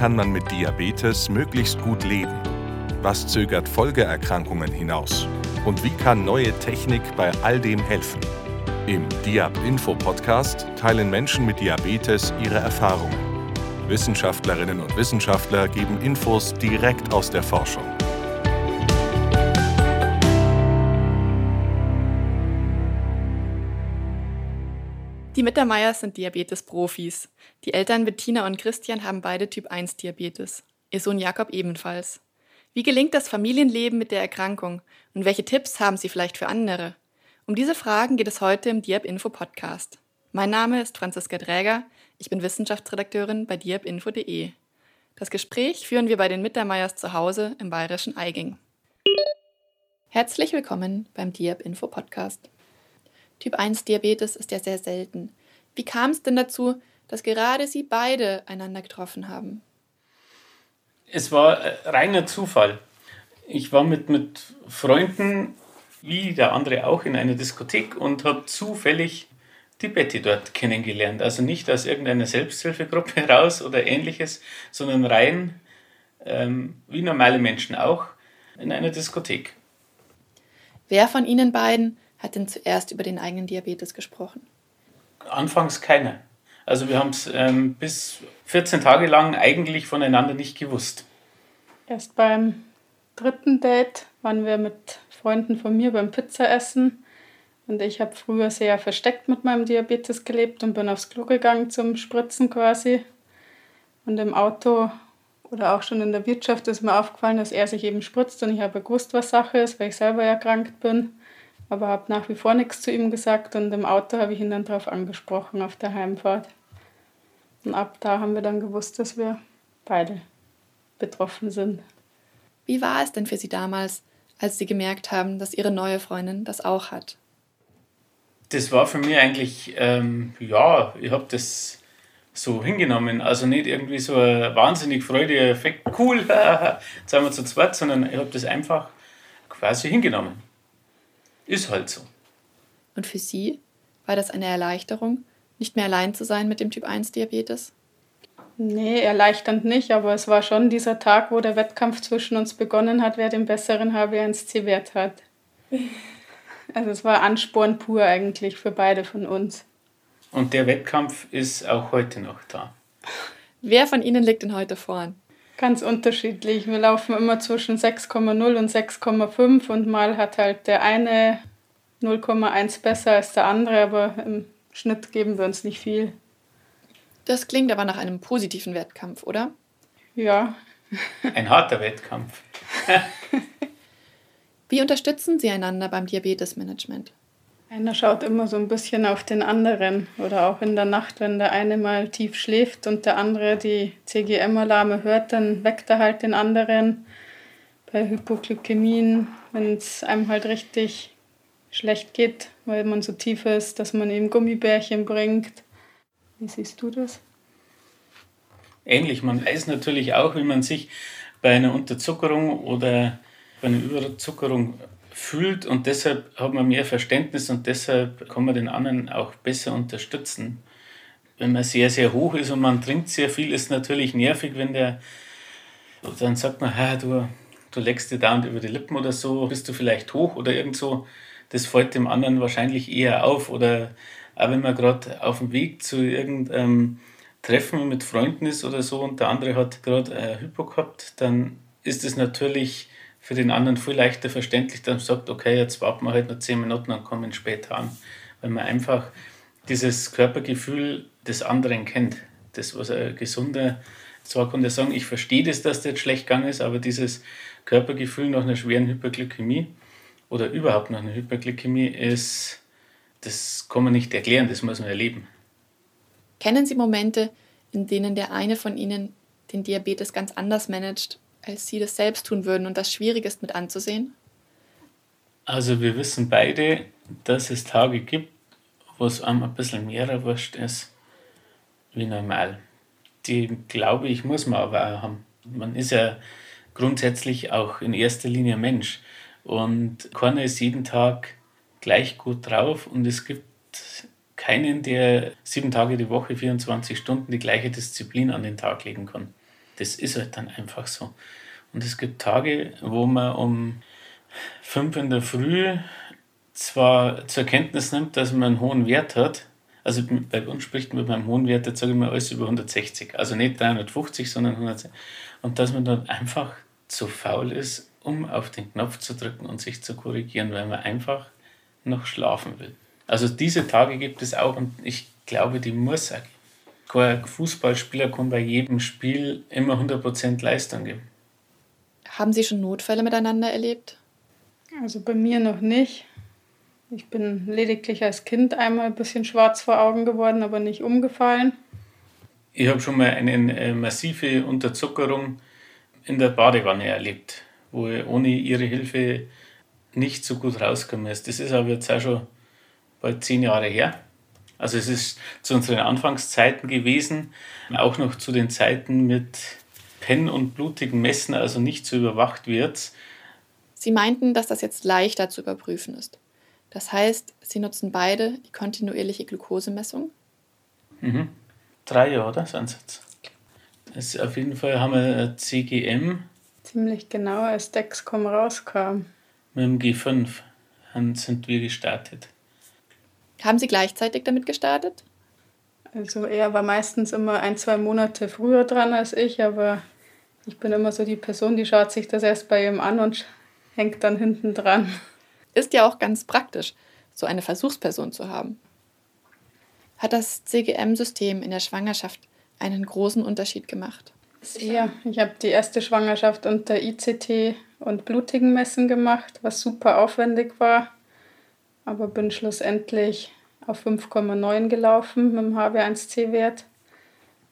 kann man mit Diabetes möglichst gut leben? Was zögert Folgeerkrankungen hinaus? Und wie kann neue Technik bei all dem helfen? Im Diab Info Podcast teilen Menschen mit Diabetes ihre Erfahrungen. Wissenschaftlerinnen und Wissenschaftler geben Infos direkt aus der Forschung. Die Mittermeiers sind Diabetes-Profis. Die Eltern Bettina und Christian haben beide Typ-1-Diabetes. Ihr Sohn Jakob ebenfalls. Wie gelingt das Familienleben mit der Erkrankung und welche Tipps haben Sie vielleicht für andere? Um diese Fragen geht es heute im Diab Info Podcast. Mein Name ist Franziska Dräger, ich bin Wissenschaftsredakteurin bei diabinfo.de. Das Gespräch führen wir bei den Mittermeiers zu Hause im bayerischen Eiging. Herzlich willkommen beim Diab Info Podcast. Typ 1 Diabetes ist ja sehr selten. Wie kam es denn dazu, dass gerade Sie beide einander getroffen haben? Es war äh, reiner Zufall. Ich war mit, mit Freunden, wie der andere auch, in einer Diskothek und habe zufällig die Betty dort kennengelernt. Also nicht aus irgendeiner Selbsthilfegruppe heraus oder ähnliches, sondern rein ähm, wie normale Menschen auch in einer Diskothek. Wer von Ihnen beiden hat denn zuerst über den eigenen Diabetes gesprochen? Anfangs keiner. Also wir haben es ähm, bis 14 Tage lang eigentlich voneinander nicht gewusst. Erst beim dritten Date waren wir mit Freunden von mir beim Pizzaessen. Und ich habe früher sehr versteckt mit meinem Diabetes gelebt und bin aufs Klo gegangen zum Spritzen quasi. Und im Auto oder auch schon in der Wirtschaft ist mir aufgefallen, dass er sich eben spritzt und ich habe gewusst, was Sache ist, weil ich selber erkrankt bin aber habe nach wie vor nichts zu ihm gesagt und im Auto habe ich ihn dann darauf angesprochen auf der Heimfahrt. Und ab da haben wir dann gewusst, dass wir beide betroffen sind. Wie war es denn für Sie damals, als Sie gemerkt haben, dass Ihre neue Freundin das auch hat? Das war für mich eigentlich, ähm, ja, ich habe das so hingenommen. Also nicht irgendwie so ein wahnsinnig freudiger Effekt, cool, jetzt sind wir zu zweit, sondern ich habe das einfach quasi hingenommen. Ist halt so. Und für Sie war das eine Erleichterung, nicht mehr allein zu sein mit dem Typ 1 Diabetes? Nee, erleichternd nicht, aber es war schon dieser Tag, wo der Wettkampf zwischen uns begonnen hat, wer den besseren HB1C-Wert hat. Also es war Ansporn pur eigentlich für beide von uns. Und der Wettkampf ist auch heute noch da. Wer von Ihnen liegt denn heute vorn? Ganz unterschiedlich. Wir laufen immer zwischen 6,0 und 6,5 und mal hat halt der eine 0,1 besser als der andere, aber im Schnitt geben wir uns nicht viel. Das klingt aber nach einem positiven Wettkampf, oder? Ja. Ein harter Wettkampf. Wie unterstützen Sie einander beim Diabetesmanagement? Einer schaut immer so ein bisschen auf den anderen oder auch in der Nacht, wenn der eine mal tief schläft und der andere die CGM-Alarme hört, dann weckt er halt den anderen. Bei Hypoglykämien, wenn es einem halt richtig schlecht geht, weil man so tief ist, dass man ihm Gummibärchen bringt. Wie siehst du das? Ähnlich. Man weiß natürlich auch, wie man sich bei einer Unterzuckerung oder bei einer Überzuckerung fühlt und deshalb hat man mehr Verständnis und deshalb kann man den anderen auch besser unterstützen. Wenn man sehr, sehr hoch ist und man trinkt sehr viel, ist natürlich nervig, wenn der, dann sagt man, du, du leckst dir da und über die Lippen oder so, bist du vielleicht hoch oder irgend so. Das fällt dem anderen wahrscheinlich eher auf oder auch wenn man gerade auf dem Weg zu irgendeinem Treffen mit Freunden ist oder so und der andere hat gerade ein Hypo gehabt, dann ist es natürlich für den anderen viel leichter verständlich, dann sagt, okay, jetzt warten wir halt noch zehn Minuten und kommen später an. Weil man einfach dieses Körpergefühl des anderen kennt. Das, was ein gesunder, zwar kann der sagen, ich verstehe das, dass das jetzt schlecht gegangen ist, aber dieses Körpergefühl nach einer schweren Hyperglykämie oder überhaupt nach einer Hyperglykämie ist, das kann man nicht erklären, das muss man erleben. Kennen Sie Momente, in denen der eine von Ihnen den Diabetes ganz anders managt als sie das selbst tun würden und das schwierig ist mit anzusehen? Also wir wissen beide, dass es Tage gibt, wo es einem ein bisschen mehr erwurscht ist wie normal. Die, glaube ich, muss man aber auch haben. Man ist ja grundsätzlich auch in erster Linie Mensch und keiner ist jeden Tag gleich gut drauf und es gibt keinen, der sieben Tage die Woche, 24 Stunden die gleiche Disziplin an den Tag legen kann Das ist halt dann einfach so. Und es gibt Tage, wo man um fünf in der Früh zwar zur Kenntnis nimmt, dass man einen hohen Wert hat, also bei uns spricht man beim hohen Wert, jetzt sage ich mal alles über 160, also nicht 350, sondern 160. Und dass man dann einfach zu faul ist, um auf den Knopf zu drücken und sich zu korrigieren, weil man einfach noch schlafen will. Also diese Tage gibt es auch und ich glaube, die muss auch. Kein Fußballspieler kann bei jedem Spiel immer 100% Leistung geben. Haben Sie schon Notfälle miteinander erlebt? Also bei mir noch nicht. Ich bin lediglich als Kind einmal ein bisschen schwarz vor Augen geworden, aber nicht umgefallen. Ich habe schon mal eine äh, massive Unterzuckerung in der Badewanne erlebt, wo ich ohne ihre Hilfe nicht so gut rausgekommen ist. Das ist aber jetzt auch schon bald zehn Jahre her. Also es ist zu unseren Anfangszeiten gewesen, auch noch zu den Zeiten mit Pen und blutigen Messen, also nicht so überwacht wird. Sie meinten, dass das jetzt leichter zu überprüfen ist. Das heißt, Sie nutzen beide die kontinuierliche Glukosemessung? Mhm. Drei Jahre oder? sind es auf jeden Fall haben wir CGM. Ziemlich genau, als Dexcom rauskam. Mit dem G5 sind wir gestartet. Haben Sie gleichzeitig damit gestartet? Also er war meistens immer ein, zwei Monate früher dran als ich, aber ich bin immer so die Person, die schaut sich das erst bei ihm an und hängt dann hinten dran. Ist ja auch ganz praktisch, so eine Versuchsperson zu haben. Hat das CGM-System in der Schwangerschaft einen großen Unterschied gemacht? Ja, ich habe die erste Schwangerschaft unter ICT und blutigen Messen gemacht, was super aufwendig war, aber bin schlussendlich auf 5,9 gelaufen mit dem HB1C-Wert.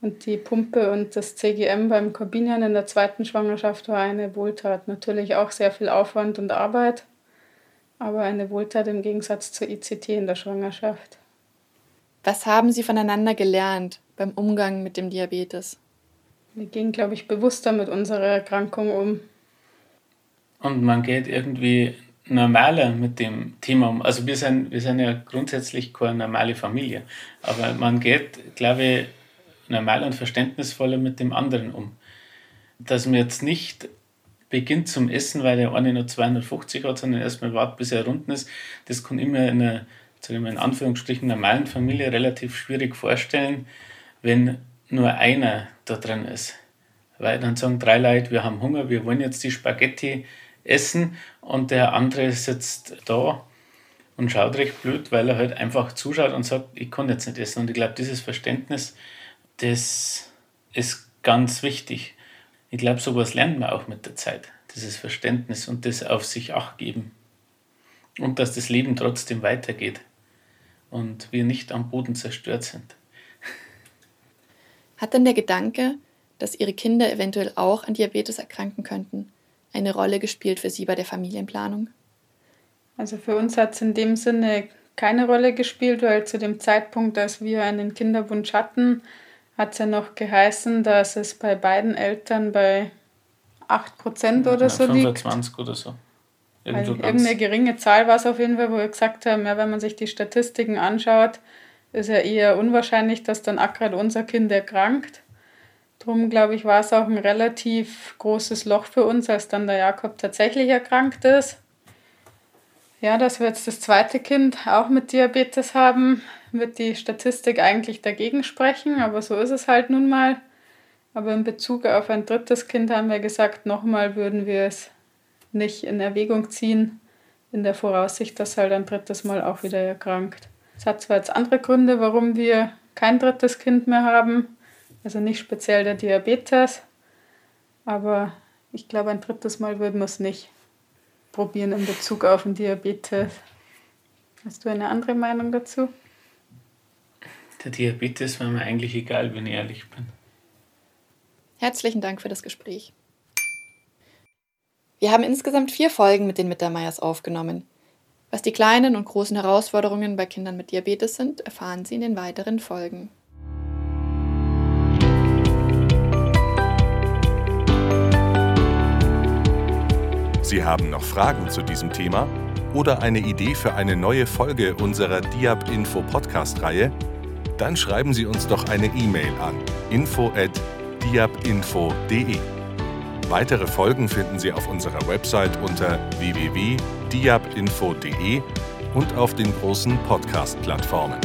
Und die Pumpe und das CGM beim Corbinian in der zweiten Schwangerschaft war eine Wohltat. Natürlich auch sehr viel Aufwand und Arbeit, aber eine Wohltat im Gegensatz zur ICT in der Schwangerschaft. Was haben Sie voneinander gelernt beim Umgang mit dem Diabetes? Wir gehen, glaube ich, bewusster mit unserer Erkrankung um. Und man geht irgendwie normaler mit dem Thema um. Also wir sind, wir sind ja grundsätzlich keine normale Familie, aber man geht, glaube ich, normal und verständnisvoller mit dem anderen um. Dass man jetzt nicht beginnt zum Essen, weil der eine nur 250 hat, sondern erstmal wartet, bis er runden ist, das kann immer in einer, sagen wir in Anführungsstrichen, normalen Familie relativ schwierig vorstellen, wenn nur einer da drin ist. Weil dann sagen drei Leute, wir haben Hunger, wir wollen jetzt die Spaghetti essen und der andere sitzt da und schaut recht blöd, weil er halt einfach zuschaut und sagt, ich kann jetzt nicht essen. Und ich glaube, dieses Verständnis, das ist ganz wichtig. Ich glaube, sowas lernt man auch mit der Zeit, dieses Verständnis und das auf sich acht geben. Und dass das Leben trotzdem weitergeht und wir nicht am Boden zerstört sind. Hat denn der Gedanke, dass Ihre Kinder eventuell auch an Diabetes erkranken könnten, eine Rolle gespielt für Sie bei der Familienplanung? Also für uns hat es in dem Sinne keine Rolle gespielt, weil zu dem Zeitpunkt, als wir einen Kinderwunsch hatten, hat es ja noch geheißen, dass es bei beiden Eltern bei 8% oder ja, so 25 liegt. 25 oder so. Irgendwo also irgendeine geringe Zahl war es auf jeden Fall, wo wir gesagt haben, ja, wenn man sich die Statistiken anschaut, ist ja eher unwahrscheinlich, dass dann gerade unser Kind erkrankt. Drum, glaube ich, war es auch ein relativ großes Loch für uns, als dann der Jakob tatsächlich erkrankt ist. Ja, dass wir jetzt das zweite Kind auch mit Diabetes haben, wird die Statistik eigentlich dagegen sprechen, aber so ist es halt nun mal. Aber in Bezug auf ein drittes Kind haben wir gesagt, nochmal würden wir es nicht in Erwägung ziehen, in der Voraussicht, dass halt ein drittes Mal auch wieder erkrankt. Es hat zwar jetzt andere Gründe, warum wir kein drittes Kind mehr haben, also nicht speziell der Diabetes, aber ich glaube, ein drittes Mal würden wir es nicht probieren in Bezug auf den Diabetes. Hast du eine andere Meinung dazu? Der Diabetes war mir eigentlich egal, wenn ich ehrlich bin. Herzlichen Dank für das Gespräch. Wir haben insgesamt vier Folgen mit den Mittermeiers aufgenommen. Was die kleinen und großen Herausforderungen bei Kindern mit Diabetes sind, erfahren Sie in den weiteren Folgen. Sie haben noch Fragen zu diesem Thema oder eine Idee für eine neue Folge unserer Diab Info Podcast Reihe? Dann schreiben Sie uns doch eine E-Mail an info@ diabinfo.de. Weitere Folgen finden Sie auf unserer Website unter www.diabinfo.de und auf den großen Podcast-Plattformen.